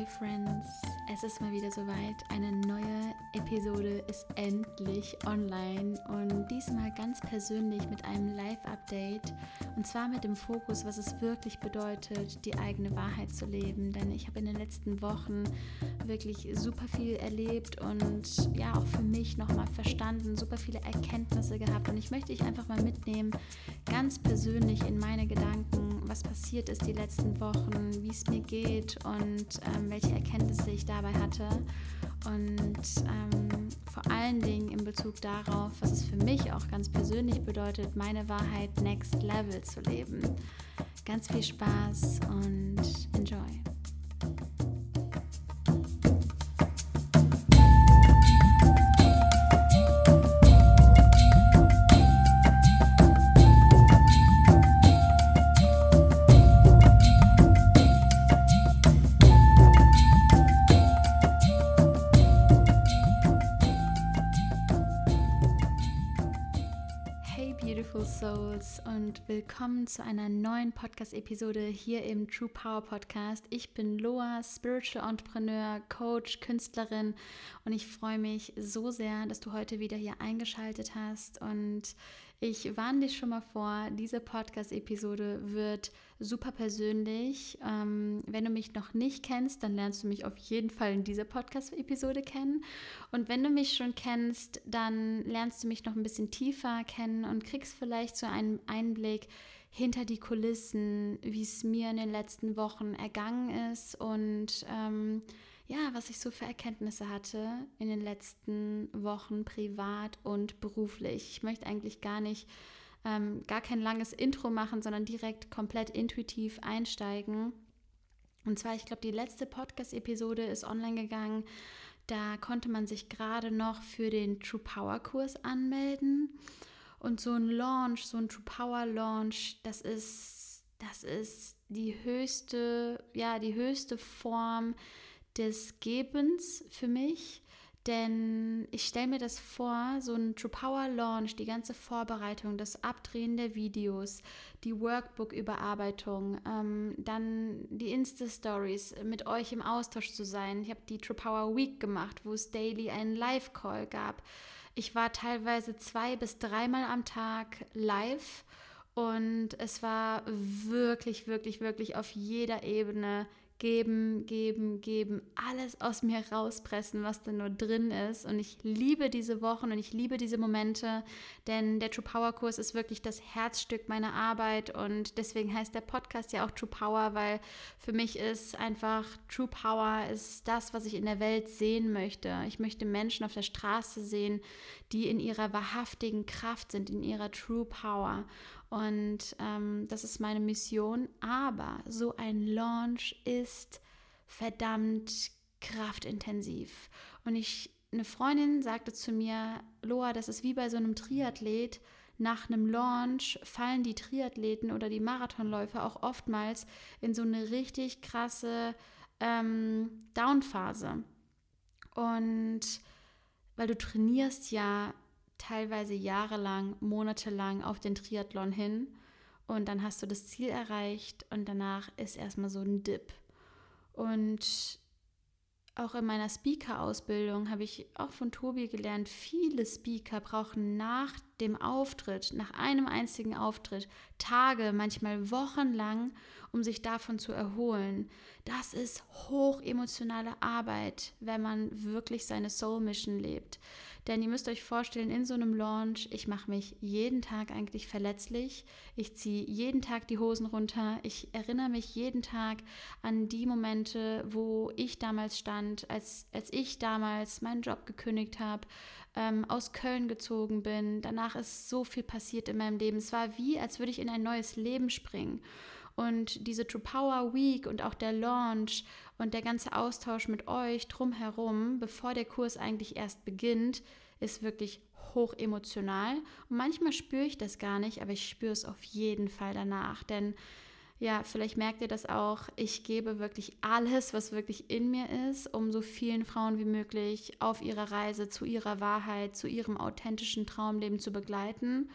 Hey Friends, es ist mal wieder soweit. Eine neue Episode ist endlich online. Und diesmal ganz persönlich mit einem Live-Update. Und zwar mit dem Fokus, was es wirklich bedeutet, die eigene Wahrheit zu leben. Denn ich habe in den letzten Wochen wirklich super viel erlebt und ja auch für mich nochmal verstanden, super viele Erkenntnisse gehabt. Und ich möchte dich einfach mal mitnehmen, ganz persönlich in meine Gedanken, was passiert ist die letzten Wochen, wie es mir geht und ähm, welche Erkenntnisse ich dabei hatte. Und ähm, vor allen Dingen in Bezug darauf, was es für mich auch ganz persönlich bedeutet, meine Wahrheit Next Level zu leben. Ganz viel Spaß und enjoy. Souls und willkommen zu einer neuen Podcast-Episode hier im True Power Podcast. Ich bin Loa, Spiritual Entrepreneur, Coach, Künstlerin und ich freue mich so sehr, dass du heute wieder hier eingeschaltet hast und ich warne dich schon mal vor, diese Podcast-Episode wird super persönlich. Ähm, wenn du mich noch nicht kennst, dann lernst du mich auf jeden Fall in dieser Podcast-Episode kennen. Und wenn du mich schon kennst, dann lernst du mich noch ein bisschen tiefer kennen und kriegst vielleicht so einen Einblick hinter die Kulissen, wie es mir in den letzten Wochen ergangen ist und ähm, ja, was ich so für Erkenntnisse hatte in den letzten Wochen privat und beruflich. Ich möchte eigentlich gar nicht, ähm, gar kein langes Intro machen, sondern direkt komplett intuitiv einsteigen. Und zwar, ich glaube, die letzte Podcast-Episode ist online gegangen. Da konnte man sich gerade noch für den True Power Kurs anmelden. Und so ein Launch, so ein True Power Launch, das ist, das ist die höchste, ja, die höchste Form des Gebens für mich. Denn ich stelle mir das vor, so ein True Power Launch, die ganze Vorbereitung, das Abdrehen der Videos, die Workbook-Überarbeitung, ähm, dann die Insta-Stories, mit euch im Austausch zu sein. Ich habe die True Power Week gemacht, wo es daily einen Live-Call gab. Ich war teilweise zwei bis dreimal am Tag live und es war wirklich, wirklich, wirklich auf jeder Ebene geben, geben, geben, alles aus mir rauspressen, was da nur drin ist. Und ich liebe diese Wochen und ich liebe diese Momente, denn der True Power Kurs ist wirklich das Herzstück meiner Arbeit und deswegen heißt der Podcast ja auch True Power, weil für mich ist einfach True Power ist das, was ich in der Welt sehen möchte. Ich möchte Menschen auf der Straße sehen, die in ihrer wahrhaftigen Kraft sind, in ihrer True Power. Und ähm, das ist meine Mission. Aber so ein Launch ist verdammt kraftintensiv. Und ich, eine Freundin sagte zu mir, Loa, das ist wie bei so einem Triathlet. Nach einem Launch fallen die Triathleten oder die Marathonläufer auch oftmals in so eine richtig krasse ähm, Downphase. Und weil du trainierst ja teilweise jahrelang, monatelang auf den Triathlon hin und dann hast du das Ziel erreicht und danach ist erstmal so ein Dip. Und auch in meiner Speaker-Ausbildung habe ich auch von Tobi gelernt, viele Speaker brauchen nach dem Auftritt, nach einem einzigen Auftritt, Tage, manchmal Wochen lang, um sich davon zu erholen. Das ist hochemotionale Arbeit, wenn man wirklich seine Soul Mission lebt. Denn ihr müsst euch vorstellen, in so einem Launch, ich mache mich jeden Tag eigentlich verletzlich. Ich ziehe jeden Tag die Hosen runter. Ich erinnere mich jeden Tag an die Momente, wo ich damals stand, als, als ich damals meinen Job gekündigt habe, ähm, aus Köln gezogen bin. Danach ist so viel passiert in meinem Leben. Es war wie, als würde ich in ein neues Leben springen. Und diese True Power Week und auch der Launch und der ganze Austausch mit euch drumherum, bevor der Kurs eigentlich erst beginnt, ist wirklich hoch emotional. Und manchmal spüre ich das gar nicht, aber ich spüre es auf jeden Fall danach. Denn ja, vielleicht merkt ihr das auch, ich gebe wirklich alles, was wirklich in mir ist, um so vielen Frauen wie möglich auf ihrer Reise zu ihrer Wahrheit, zu ihrem authentischen Traumleben zu begleiten.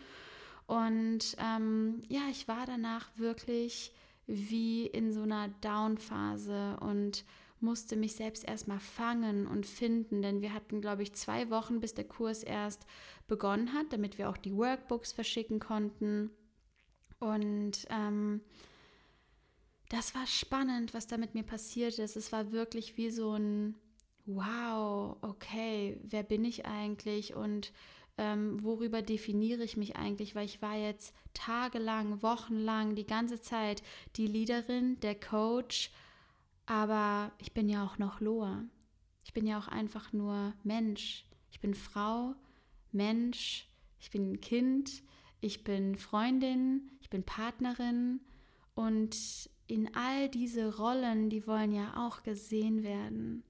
Und ähm, ja, ich war danach wirklich wie in so einer Down-Phase und musste mich selbst erstmal fangen und finden, denn wir hatten, glaube ich, zwei Wochen, bis der Kurs erst begonnen hat, damit wir auch die Workbooks verschicken konnten. Und ähm, das war spannend, was da mit mir passiert ist. Es war wirklich wie so ein Wow, okay, wer bin ich eigentlich und ähm, worüber definiere ich mich eigentlich, weil ich war jetzt tagelang, wochenlang, die ganze Zeit die Leaderin, der Coach, aber ich bin ja auch noch Loa. Ich bin ja auch einfach nur Mensch. Ich bin Frau, Mensch, ich bin Kind, ich bin Freundin, ich bin Partnerin und in all diese Rollen, die wollen ja auch gesehen werden.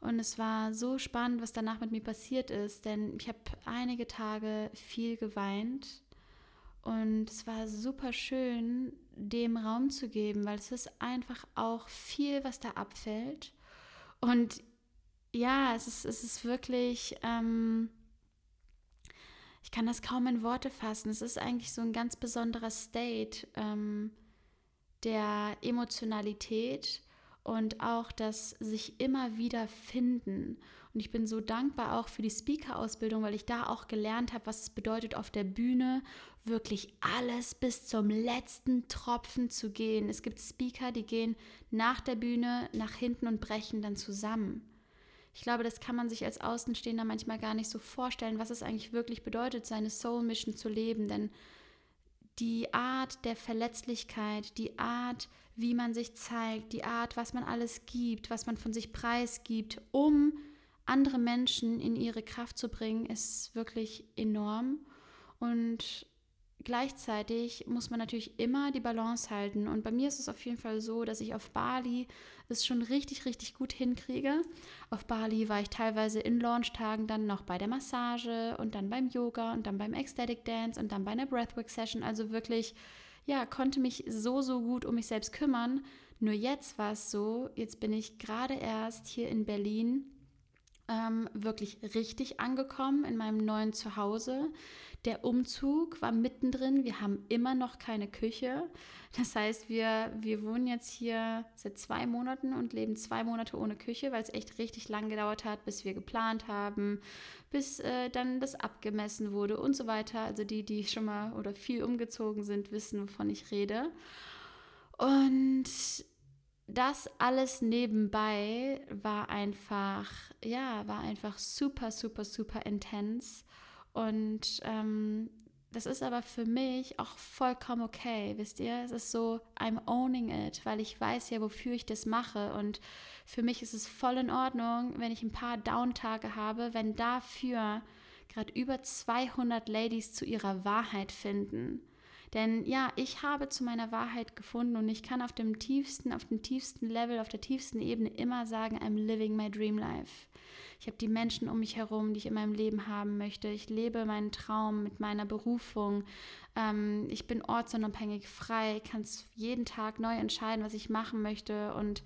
Und es war so spannend, was danach mit mir passiert ist, denn ich habe einige Tage viel geweint und es war super schön, dem Raum zu geben, weil es ist einfach auch viel, was da abfällt. Und ja, es ist, es ist wirklich, ähm, ich kann das kaum in Worte fassen. Es ist eigentlich so ein ganz besonderer State ähm, der Emotionalität und auch das sich immer wieder finden. Und ich bin so dankbar auch für die Speaker-Ausbildung, weil ich da auch gelernt habe, was es bedeutet, auf der Bühne wirklich alles bis zum letzten Tropfen zu gehen. Es gibt Speaker, die gehen nach der Bühne nach hinten und brechen dann zusammen. Ich glaube, das kann man sich als Außenstehender manchmal gar nicht so vorstellen, was es eigentlich wirklich bedeutet, seine Soul Mission zu leben. Denn die Art der Verletzlichkeit, die Art, wie man sich zeigt, die Art, was man alles gibt, was man von sich preisgibt, um andere Menschen in ihre Kraft zu bringen, ist wirklich enorm. Und gleichzeitig muss man natürlich immer die Balance halten. Und bei mir ist es auf jeden Fall so, dass ich auf Bali es schon richtig, richtig gut hinkriege. Auf Bali war ich teilweise in Launchtagen dann noch bei der Massage und dann beim Yoga und dann beim Ecstatic Dance und dann bei einer Breathwork Session. Also wirklich, ja, konnte mich so, so gut um mich selbst kümmern. Nur jetzt war es so, jetzt bin ich gerade erst hier in Berlin ähm, wirklich richtig angekommen in meinem neuen Zuhause. Der Umzug war mittendrin. Wir haben immer noch keine Küche. Das heißt, wir, wir wohnen jetzt hier seit zwei Monaten und leben zwei Monate ohne Küche, weil es echt richtig lang gedauert hat, bis wir geplant haben, bis äh, dann das abgemessen wurde und so weiter. Also die, die schon mal oder viel umgezogen sind, wissen, wovon ich rede. Und das alles nebenbei war einfach, ja, war einfach super, super, super intens. Und ähm, das ist aber für mich auch vollkommen okay, wisst ihr? Es ist so, I'm owning it, weil ich weiß ja, wofür ich das mache. Und für mich ist es voll in Ordnung, wenn ich ein paar Down-Tage habe, wenn dafür gerade über 200 Ladies zu ihrer Wahrheit finden. Denn ja, ich habe zu meiner Wahrheit gefunden und ich kann auf dem tiefsten, auf dem tiefsten Level, auf der tiefsten Ebene immer sagen, I'm living my dream life. Ich habe die Menschen um mich herum, die ich in meinem Leben haben möchte. Ich lebe meinen Traum mit meiner Berufung. Ähm, ich bin ortsunabhängig, frei, kann jeden Tag neu entscheiden, was ich machen möchte und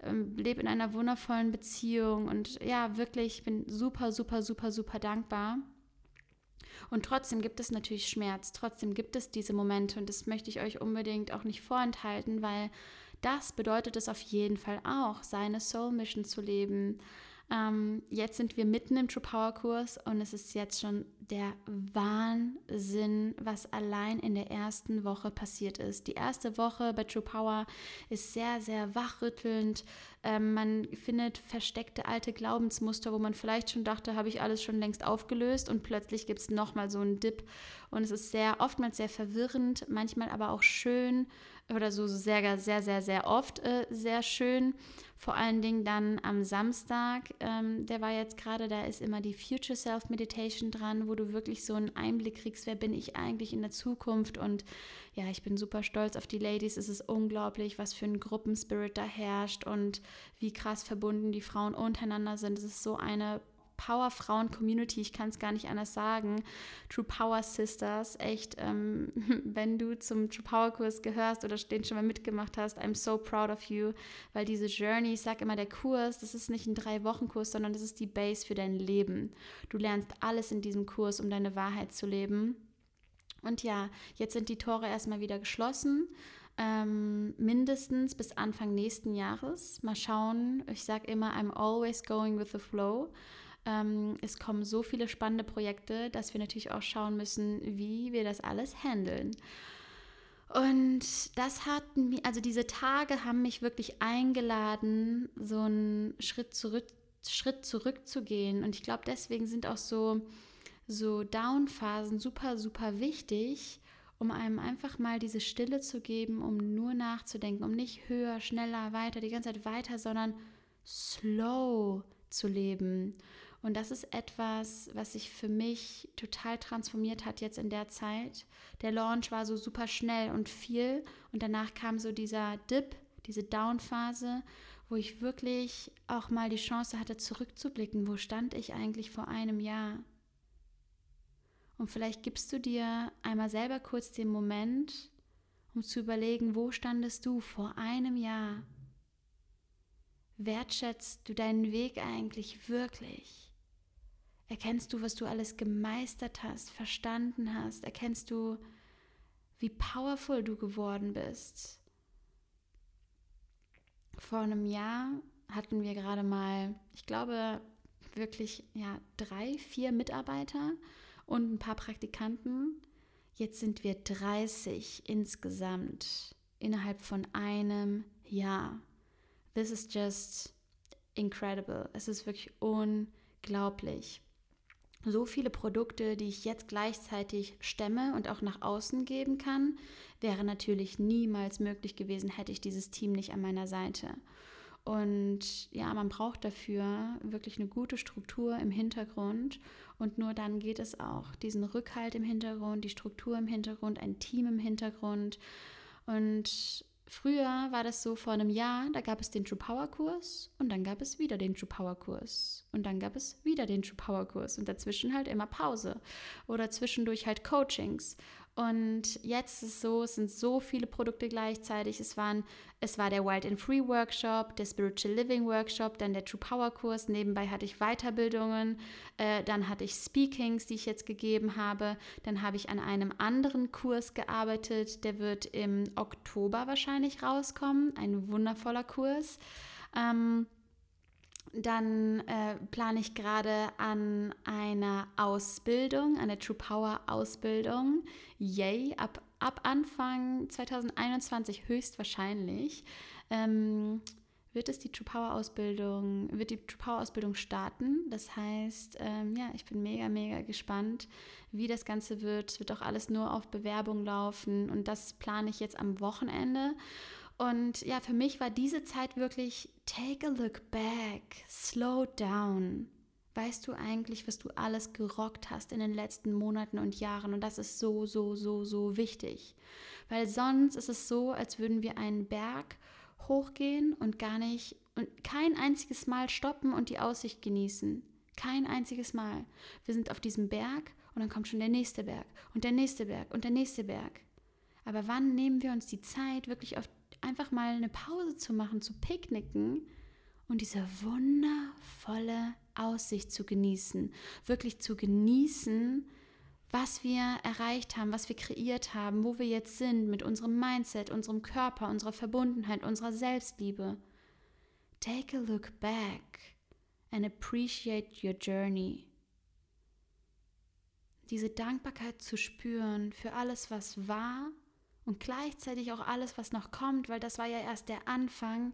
ähm, lebe in einer wundervollen Beziehung. Und ja, wirklich, ich bin super, super, super, super dankbar. Und trotzdem gibt es natürlich Schmerz, trotzdem gibt es diese Momente und das möchte ich euch unbedingt auch nicht vorenthalten, weil das bedeutet es auf jeden Fall auch, seine Soul Mission zu leben, ähm, jetzt sind wir mitten im True Power Kurs und es ist jetzt schon der Wahnsinn, was allein in der ersten Woche passiert ist. Die erste Woche bei True Power ist sehr, sehr wachrüttelnd. Ähm, man findet versteckte alte Glaubensmuster, wo man vielleicht schon dachte, habe ich alles schon längst aufgelöst und plötzlich gibt es nochmal so einen Dip und es ist sehr, oftmals sehr verwirrend, manchmal aber auch schön oder so sehr, sehr, sehr, sehr oft äh, sehr schön. Vor allen Dingen dann am Samstag, ähm, der war jetzt gerade, da ist immer die Future Self Meditation dran, wo du wirklich so einen Einblick kriegst, wer bin ich eigentlich in der Zukunft. Und ja, ich bin super stolz auf die Ladies. Es ist unglaublich, was für ein Gruppenspirit da herrscht und wie krass verbunden die Frauen untereinander sind. Es ist so eine Power-Frauen-Community, ich kann es gar nicht anders sagen. True Power Sisters, echt, ähm, wenn du zum True Power-Kurs gehörst oder den schon mal mitgemacht hast, I'm so proud of you, weil diese Journey, ich sage immer, der Kurs, das ist nicht ein Drei-Wochen-Kurs, sondern das ist die Base für dein Leben. Du lernst alles in diesem Kurs, um deine Wahrheit zu leben. Und ja, jetzt sind die Tore erstmal wieder geschlossen. Ähm, mindestens bis Anfang nächsten Jahres. Mal schauen. Ich sage immer, I'm always going with the flow. Ähm, es kommen so viele spannende Projekte, dass wir natürlich auch schauen müssen, wie wir das alles handeln. Und das hat mich, also diese Tage haben mich wirklich eingeladen, so einen Schritt zurück, Schritt zurückzugehen. Und ich glaube, deswegen sind auch so, so Down-Phasen super, super wichtig, um einem einfach mal diese Stille zu geben, um nur nachzudenken, um nicht höher, schneller, weiter, die ganze Zeit weiter, sondern slow zu leben. Und das ist etwas, was sich für mich total transformiert hat jetzt in der Zeit. Der Launch war so super schnell und viel und danach kam so dieser Dip, diese Down-Phase, wo ich wirklich auch mal die Chance hatte, zurückzublicken. Wo stand ich eigentlich vor einem Jahr? Und vielleicht gibst du dir einmal selber kurz den Moment, um zu überlegen, wo standest du vor einem Jahr? Wertschätzt du deinen Weg eigentlich wirklich? Erkennst du, was du alles gemeistert hast, verstanden hast? Erkennst du, wie powerful du geworden bist? Vor einem Jahr hatten wir gerade mal, ich glaube, wirklich ja, drei, vier Mitarbeiter und ein paar Praktikanten. Jetzt sind wir 30 insgesamt innerhalb von einem Jahr. This is just incredible. Es ist wirklich unglaublich so viele Produkte, die ich jetzt gleichzeitig stemme und auch nach außen geben kann, wäre natürlich niemals möglich gewesen, hätte ich dieses Team nicht an meiner Seite. Und ja, man braucht dafür wirklich eine gute Struktur im Hintergrund und nur dann geht es auch. Diesen Rückhalt im Hintergrund, die Struktur im Hintergrund, ein Team im Hintergrund. Und Früher war das so vor einem Jahr, da gab es den True Power Kurs und dann gab es wieder den True Power Kurs und dann gab es wieder den True Power Kurs und dazwischen halt immer Pause oder zwischendurch halt Coachings und jetzt ist es so, es sind so viele Produkte gleichzeitig. Es, waren, es war der Wild and Free Workshop, der Spiritual Living Workshop, dann der True Power Kurs. Nebenbei hatte ich Weiterbildungen, äh, dann hatte ich Speakings, die ich jetzt gegeben habe. Dann habe ich an einem anderen Kurs gearbeitet, der wird im Oktober wahrscheinlich rauskommen. Ein wundervoller Kurs. Ähm, dann äh, plane ich gerade an einer Ausbildung, einer True Power Ausbildung. Yay, ab, ab Anfang 2021 höchstwahrscheinlich. Ähm, wird es die True Power Ausbildung, wird die True Power Ausbildung starten. Das heißt, ähm, ja, ich bin mega, mega gespannt, wie das Ganze wird. Es wird auch alles nur auf Bewerbung laufen und das plane ich jetzt am Wochenende. Und ja, für mich war diese Zeit wirklich take a look back, slow down. Weißt du eigentlich, was du alles gerockt hast in den letzten Monaten und Jahren? Und das ist so, so, so, so wichtig. Weil sonst ist es so, als würden wir einen Berg hochgehen und gar nicht und kein einziges Mal stoppen und die Aussicht genießen. Kein einziges Mal. Wir sind auf diesem Berg und dann kommt schon der nächste Berg und der nächste Berg und der nächste Berg. Aber wann nehmen wir uns die Zeit, wirklich auf einfach mal eine Pause zu machen, zu picknicken und diese wundervolle Aussicht zu genießen, wirklich zu genießen, was wir erreicht haben, was wir kreiert haben, wo wir jetzt sind mit unserem Mindset, unserem Körper, unserer Verbundenheit, unserer Selbstliebe. Take a look back and appreciate your journey. Diese Dankbarkeit zu spüren für alles, was war und gleichzeitig auch alles, was noch kommt, weil das war ja erst der Anfang.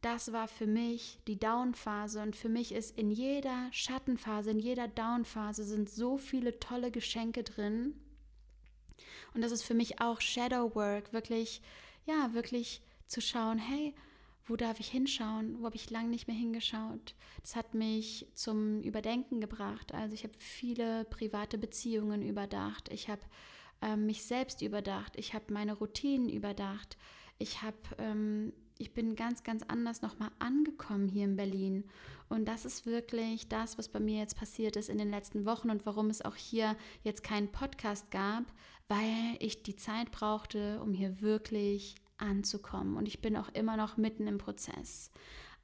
Das war für mich die Down-Phase und für mich ist in jeder Schattenphase, in jeder Down-Phase sind so viele tolle Geschenke drin. Und das ist für mich auch Shadow Work, wirklich, ja, wirklich zu schauen, hey, wo darf ich hinschauen? Wo habe ich lange nicht mehr hingeschaut? Das hat mich zum Überdenken gebracht. Also ich habe viele private Beziehungen überdacht. Ich habe ähm, mich selbst überdacht, ich habe meine Routinen überdacht, ich habe, ähm, ich bin ganz, ganz anders nochmal angekommen hier in Berlin. Und das ist wirklich das, was bei mir jetzt passiert ist in den letzten Wochen und warum es auch hier jetzt keinen Podcast gab, weil ich die Zeit brauchte, um hier wirklich anzukommen. Und ich bin auch immer noch mitten im Prozess.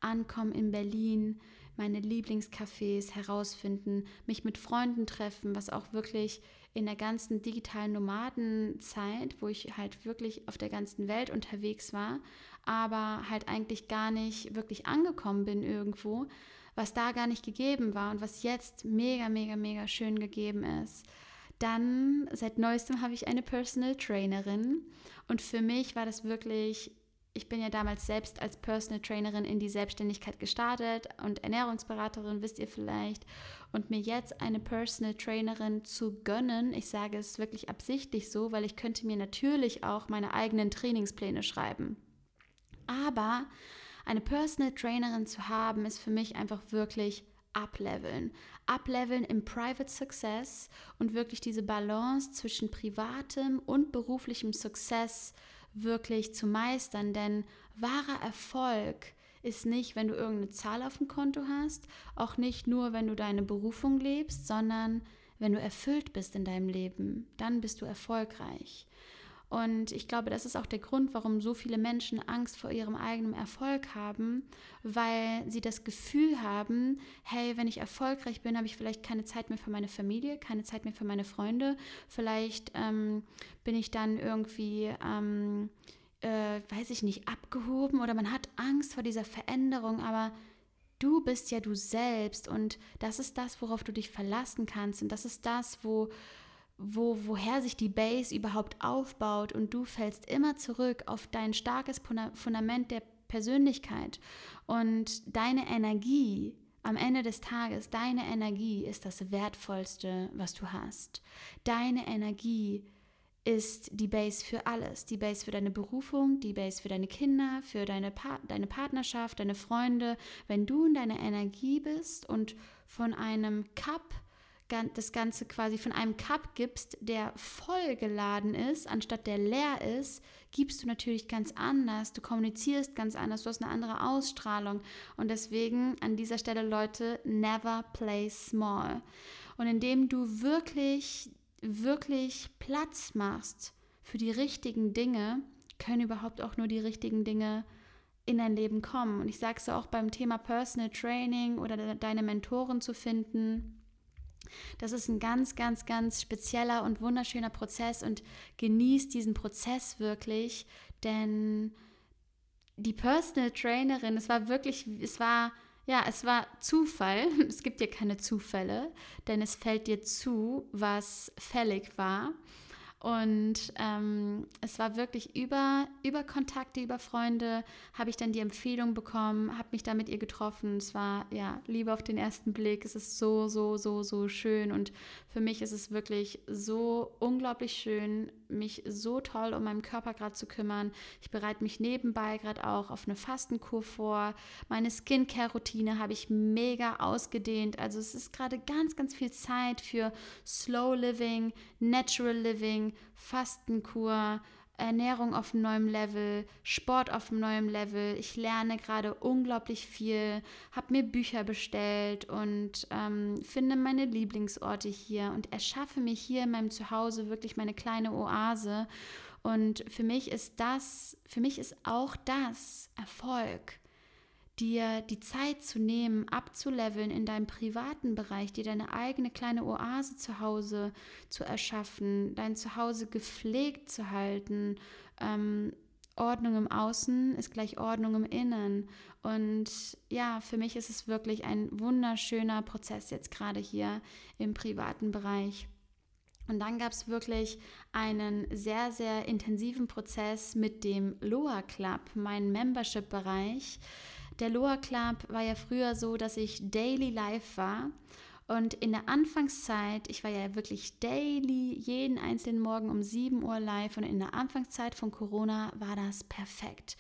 ankommen in Berlin, meine Lieblingscafés herausfinden, mich mit Freunden treffen, was auch wirklich in der ganzen digitalen Nomadenzeit, wo ich halt wirklich auf der ganzen Welt unterwegs war, aber halt eigentlich gar nicht wirklich angekommen bin irgendwo, was da gar nicht gegeben war und was jetzt mega, mega, mega schön gegeben ist. Dann seit neuestem habe ich eine Personal Trainerin und für mich war das wirklich ich bin ja damals selbst als Personal Trainerin in die Selbstständigkeit gestartet und Ernährungsberaterin, wisst ihr vielleicht. Und mir jetzt eine Personal Trainerin zu gönnen, ich sage es wirklich absichtlich so, weil ich könnte mir natürlich auch meine eigenen Trainingspläne schreiben. Aber eine Personal Trainerin zu haben, ist für mich einfach wirklich ableveln. Ableveln im Private Success und wirklich diese Balance zwischen privatem und beruflichem Success wirklich zu meistern. Denn wahrer Erfolg ist nicht, wenn du irgendeine Zahl auf dem Konto hast, auch nicht nur, wenn du deine Berufung lebst, sondern wenn du erfüllt bist in deinem Leben, dann bist du erfolgreich. Und ich glaube, das ist auch der Grund, warum so viele Menschen Angst vor ihrem eigenen Erfolg haben, weil sie das Gefühl haben, hey, wenn ich erfolgreich bin, habe ich vielleicht keine Zeit mehr für meine Familie, keine Zeit mehr für meine Freunde, vielleicht ähm, bin ich dann irgendwie, ähm, äh, weiß ich nicht, abgehoben oder man hat Angst vor dieser Veränderung, aber du bist ja du selbst und das ist das, worauf du dich verlassen kannst und das ist das, wo wo, woher sich die Base überhaupt aufbaut und du fällst immer zurück auf dein starkes Fundament der Persönlichkeit und deine Energie am Ende des Tages, deine Energie ist das Wertvollste, was du hast. Deine Energie ist die Base für alles. Die Base für deine Berufung, die Base für deine Kinder, für deine, pa deine Partnerschaft, deine Freunde. Wenn du in deiner Energie bist und von einem Cup das Ganze quasi von einem Cup gibst, der voll geladen ist, anstatt der leer ist, gibst du natürlich ganz anders. Du kommunizierst ganz anders, du hast eine andere Ausstrahlung. Und deswegen an dieser Stelle, Leute, never play small. Und indem du wirklich, wirklich Platz machst für die richtigen Dinge, können überhaupt auch nur die richtigen Dinge in dein Leben kommen. Und ich sage es auch beim Thema Personal Training oder deine Mentoren zu finden das ist ein ganz, ganz, ganz spezieller und wunderschöner Prozess und genießt diesen Prozess wirklich, denn die Personal Trainerin, es war wirklich, es war, ja, es war Zufall. Es gibt ja keine Zufälle, denn es fällt dir zu, was fällig war. Und ähm, es war wirklich über, über Kontakte, über Freunde, habe ich dann die Empfehlung bekommen, habe mich da mit ihr getroffen. Es war ja Liebe auf den ersten Blick. Es ist so, so, so, so schön. Und für mich ist es wirklich so unglaublich schön, mich so toll um meinen Körper gerade zu kümmern. Ich bereite mich nebenbei gerade auch auf eine Fastenkur vor. Meine Skincare-Routine habe ich mega ausgedehnt. Also es ist gerade ganz, ganz viel Zeit für Slow Living, Natural Living, Fastenkur, Ernährung auf neuen Level, Sport auf neuen Level. Ich lerne gerade unglaublich viel, habe mir Bücher bestellt und ähm, finde meine Lieblingsorte hier und erschaffe mir hier in meinem Zuhause wirklich meine kleine Oase. Und für mich ist das, für mich ist auch das Erfolg dir die Zeit zu nehmen, abzuleveln in deinem privaten Bereich, dir deine eigene kleine Oase zu Hause zu erschaffen, dein Zuhause gepflegt zu halten. Ähm, Ordnung im Außen ist gleich Ordnung im Innen. Und ja, für mich ist es wirklich ein wunderschöner Prozess jetzt gerade hier im privaten Bereich. Und dann gab es wirklich einen sehr, sehr intensiven Prozess mit dem Loa Club, meinem Membership-Bereich. Der Loa Club war ja früher so, dass ich daily live war. Und in der Anfangszeit, ich war ja wirklich daily, jeden einzelnen Morgen um 7 Uhr live. Und in der Anfangszeit von Corona war das perfekt.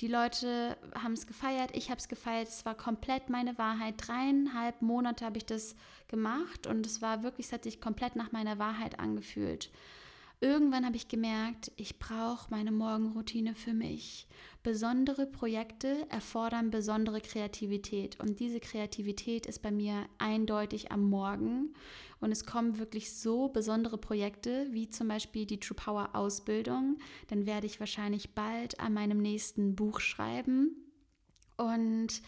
Die Leute haben es gefeiert, ich habe es gefeiert, es war komplett meine Wahrheit. Dreieinhalb Monate habe ich das gemacht und es war wirklich, es hat sich komplett nach meiner Wahrheit angefühlt. Irgendwann habe ich gemerkt, ich brauche meine Morgenroutine für mich. Besondere Projekte erfordern besondere Kreativität und diese Kreativität ist bei mir eindeutig am Morgen und es kommen wirklich so besondere Projekte wie zum Beispiel die True Power Ausbildung. Dann werde ich wahrscheinlich bald an meinem nächsten Buch schreiben Und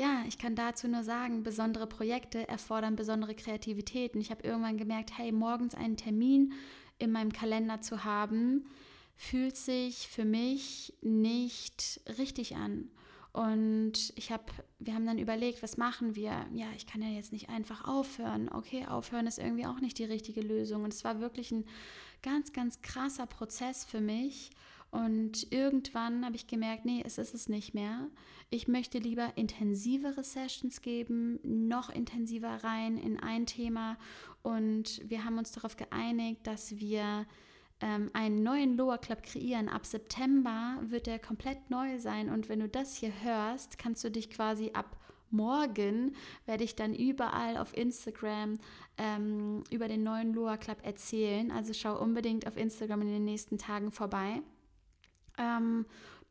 ja, ich kann dazu nur sagen, besondere Projekte erfordern besondere Kreativität. Und ich habe irgendwann gemerkt, hey, morgens einen Termin in meinem Kalender zu haben, fühlt sich für mich nicht richtig an. Und ich habe, wir haben dann überlegt, was machen wir? Ja, ich kann ja jetzt nicht einfach aufhören. Okay, aufhören ist irgendwie auch nicht die richtige Lösung. Und es war wirklich ein ganz, ganz krasser Prozess für mich. Und irgendwann habe ich gemerkt, nee, es ist es nicht mehr. Ich möchte lieber intensivere Sessions geben, noch intensiver rein in ein Thema. Und wir haben uns darauf geeinigt, dass wir ähm, einen neuen Lower Club kreieren. Ab September wird der komplett neu sein. Und wenn du das hier hörst, kannst du dich quasi ab morgen werde ich dann überall auf Instagram ähm, über den neuen Loa Club erzählen. Also schau unbedingt auf Instagram in den nächsten Tagen vorbei. Ähm,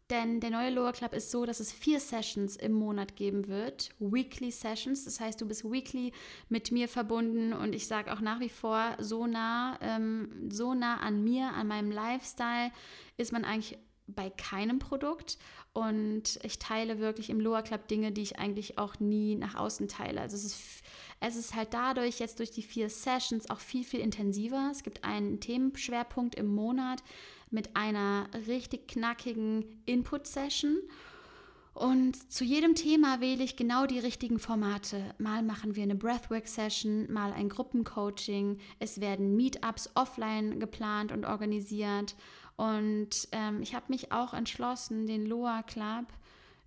denn der neue Lower Club ist so, dass es vier Sessions im Monat geben wird. Weekly Sessions. Das heißt, du bist weekly mit mir verbunden und ich sage auch nach wie vor, so nah, ähm, so nah an mir, an meinem Lifestyle ist man eigentlich bei keinem Produkt. Und ich teile wirklich im Lower Club Dinge, die ich eigentlich auch nie nach außen teile. Also es ist, es ist halt dadurch jetzt durch die vier Sessions auch viel, viel intensiver. Es gibt einen Themenschwerpunkt im Monat mit einer richtig knackigen Input-Session. Und zu jedem Thema wähle ich genau die richtigen Formate. Mal machen wir eine Breathwork-Session, mal ein Gruppencoaching. Es werden Meetups offline geplant und organisiert. Und ähm, ich habe mich auch entschlossen, den Loa Club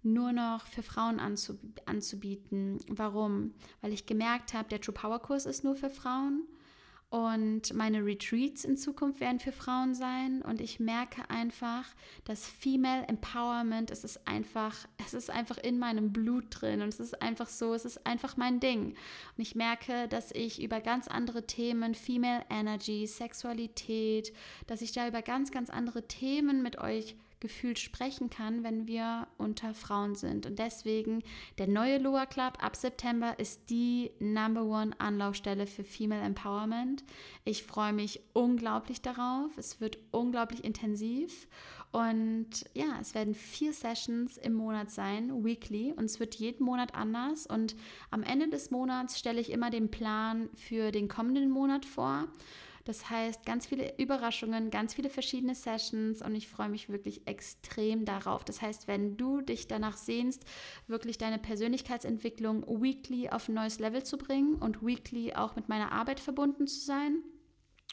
nur noch für Frauen anzub anzubieten. Warum? Weil ich gemerkt habe, der True Power Kurs ist nur für Frauen. Und meine Retreats in Zukunft werden für Frauen sein. Und ich merke einfach, dass Female Empowerment, es ist einfach, es ist einfach in meinem Blut drin. Und es ist einfach so, es ist einfach mein Ding. Und ich merke, dass ich über ganz andere Themen, Female Energy, Sexualität, dass ich da über ganz, ganz andere Themen mit euch gefühlt sprechen kann, wenn wir unter Frauen sind. Und deswegen der neue Loa Club ab September ist die Number One Anlaufstelle für Female Empowerment. Ich freue mich unglaublich darauf. Es wird unglaublich intensiv. Und ja, es werden vier Sessions im Monat sein, weekly. Und es wird jeden Monat anders. Und am Ende des Monats stelle ich immer den Plan für den kommenden Monat vor. Das heißt, ganz viele Überraschungen, ganz viele verschiedene Sessions und ich freue mich wirklich extrem darauf. Das heißt, wenn du dich danach sehnst, wirklich deine Persönlichkeitsentwicklung weekly auf ein neues Level zu bringen und weekly auch mit meiner Arbeit verbunden zu sein,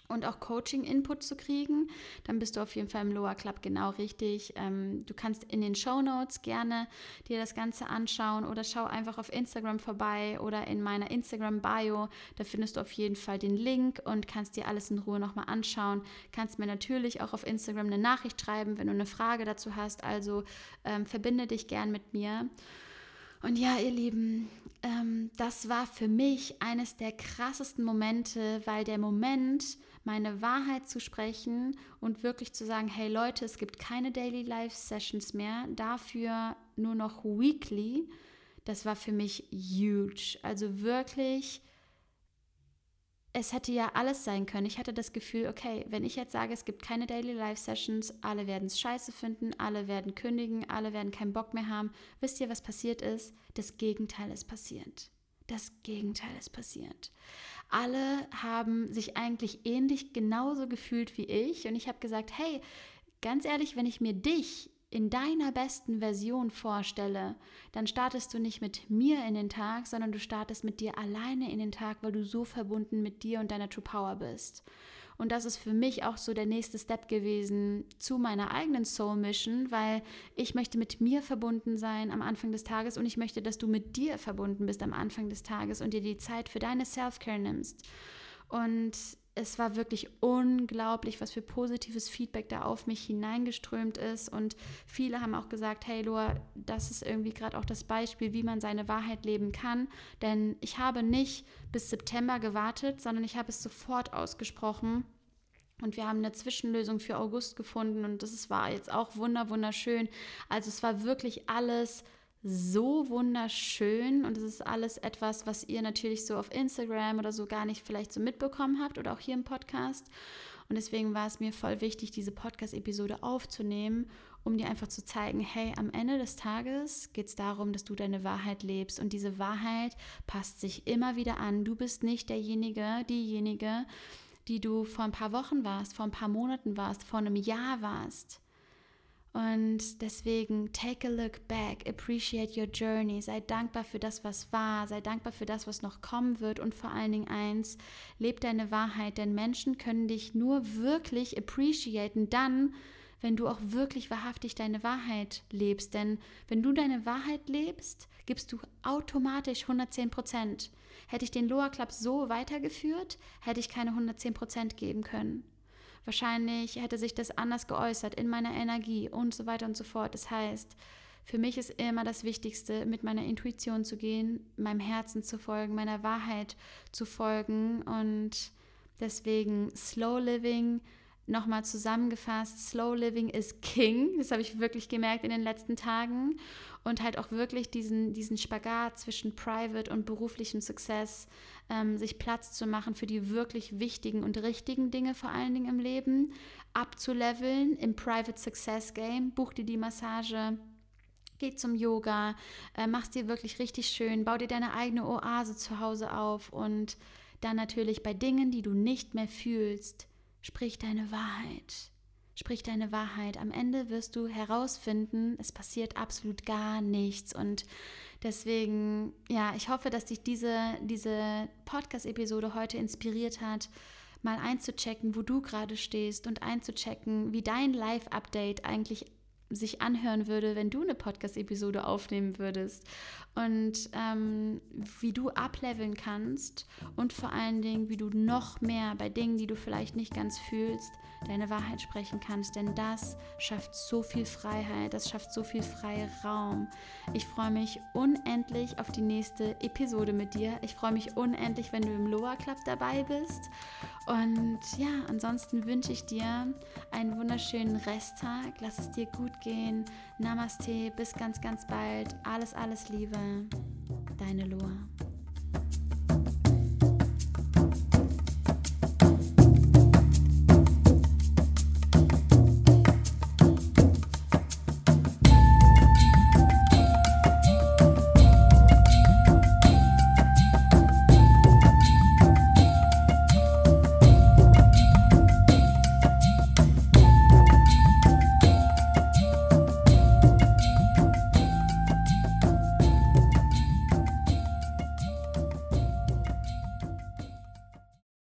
und auch Coaching-Input zu kriegen, dann bist du auf jeden Fall im Lower Club genau richtig. Ähm, du kannst in den Show Notes gerne dir das Ganze anschauen oder schau einfach auf Instagram vorbei oder in meiner Instagram-Bio. Da findest du auf jeden Fall den Link und kannst dir alles in Ruhe nochmal anschauen. Kannst mir natürlich auch auf Instagram eine Nachricht schreiben, wenn du eine Frage dazu hast. Also ähm, verbinde dich gern mit mir. Und ja, ihr Lieben, ähm, das war für mich eines der krassesten Momente, weil der Moment, meine Wahrheit zu sprechen und wirklich zu sagen, hey Leute, es gibt keine Daily Life Sessions mehr, dafür nur noch weekly, das war für mich huge. Also wirklich es hätte ja alles sein können. Ich hatte das Gefühl, okay, wenn ich jetzt sage, es gibt keine Daily Life Sessions, alle werden es scheiße finden, alle werden kündigen, alle werden keinen Bock mehr haben. Wisst ihr, was passiert ist? Das Gegenteil ist passiert. Das Gegenteil ist passiert. Alle haben sich eigentlich ähnlich genauso gefühlt wie ich und ich habe gesagt, hey, ganz ehrlich, wenn ich mir dich in deiner besten Version vorstelle, dann startest du nicht mit mir in den Tag, sondern du startest mit dir alleine in den Tag, weil du so verbunden mit dir und deiner True Power bist. Und das ist für mich auch so der nächste Step gewesen zu meiner eigenen Soul Mission, weil ich möchte mit mir verbunden sein am Anfang des Tages und ich möchte, dass du mit dir verbunden bist am Anfang des Tages und dir die Zeit für deine Self-Care nimmst. Und es war wirklich unglaublich, was für positives Feedback da auf mich hineingeströmt ist. Und viele haben auch gesagt, hey Loa, das ist irgendwie gerade auch das Beispiel, wie man seine Wahrheit leben kann. Denn ich habe nicht bis September gewartet, sondern ich habe es sofort ausgesprochen. Und wir haben eine Zwischenlösung für August gefunden und das war jetzt auch wunder, wunderschön. Also es war wirklich alles so wunderschön und es ist alles etwas, was ihr natürlich so auf Instagram oder so gar nicht vielleicht so mitbekommen habt oder auch hier im Podcast. Und deswegen war es mir voll wichtig, diese Podcast-Episode aufzunehmen, um dir einfach zu zeigen, hey, am Ende des Tages geht es darum, dass du deine Wahrheit lebst und diese Wahrheit passt sich immer wieder an. Du bist nicht derjenige, diejenige, die du vor ein paar Wochen warst, vor ein paar Monaten warst, vor einem Jahr warst. Und deswegen, take a look back, appreciate your journey, sei dankbar für das, was war, sei dankbar für das, was noch kommen wird und vor allen Dingen eins, leb deine Wahrheit, denn Menschen können dich nur wirklich appreciaten dann, wenn du auch wirklich wahrhaftig deine Wahrheit lebst. Denn wenn du deine Wahrheit lebst, gibst du automatisch 110 Prozent. Hätte ich den Loa Club so weitergeführt, hätte ich keine 110 Prozent geben können. Wahrscheinlich hätte sich das anders geäußert in meiner Energie und so weiter und so fort. Das heißt, für mich ist immer das Wichtigste, mit meiner Intuition zu gehen, meinem Herzen zu folgen, meiner Wahrheit zu folgen und deswegen Slow Living Nochmal zusammengefasst, Slow Living is King. Das habe ich wirklich gemerkt in den letzten Tagen. Und halt auch wirklich diesen, diesen Spagat zwischen Private und beruflichem Success, ähm, sich Platz zu machen für die wirklich wichtigen und richtigen Dinge vor allen Dingen im Leben, abzuleveln im Private Success Game. Buch dir die Massage, geh zum Yoga, äh, mach's dir wirklich richtig schön, bau dir deine eigene Oase zu Hause auf und dann natürlich bei Dingen, die du nicht mehr fühlst, Sprich deine Wahrheit. Sprich deine Wahrheit. Am Ende wirst du herausfinden, es passiert absolut gar nichts. Und deswegen, ja, ich hoffe, dass dich diese, diese Podcast-Episode heute inspiriert hat, mal einzuchecken, wo du gerade stehst und einzuchecken, wie dein Live-Update eigentlich sich anhören würde, wenn du eine Podcast-Episode aufnehmen würdest und ähm, wie du ableveln kannst und vor allen Dingen, wie du noch mehr bei Dingen, die du vielleicht nicht ganz fühlst, deine Wahrheit sprechen kannst, denn das schafft so viel Freiheit, das schafft so viel freie Raum. Ich freue mich unendlich auf die nächste Episode mit dir. Ich freue mich unendlich, wenn du im Loa Club dabei bist. Und ja, ansonsten wünsche ich dir einen wunderschönen Resttag. Lass es dir gut gehen. Namaste, bis ganz, ganz bald. Alles, alles Liebe. Deine Lua.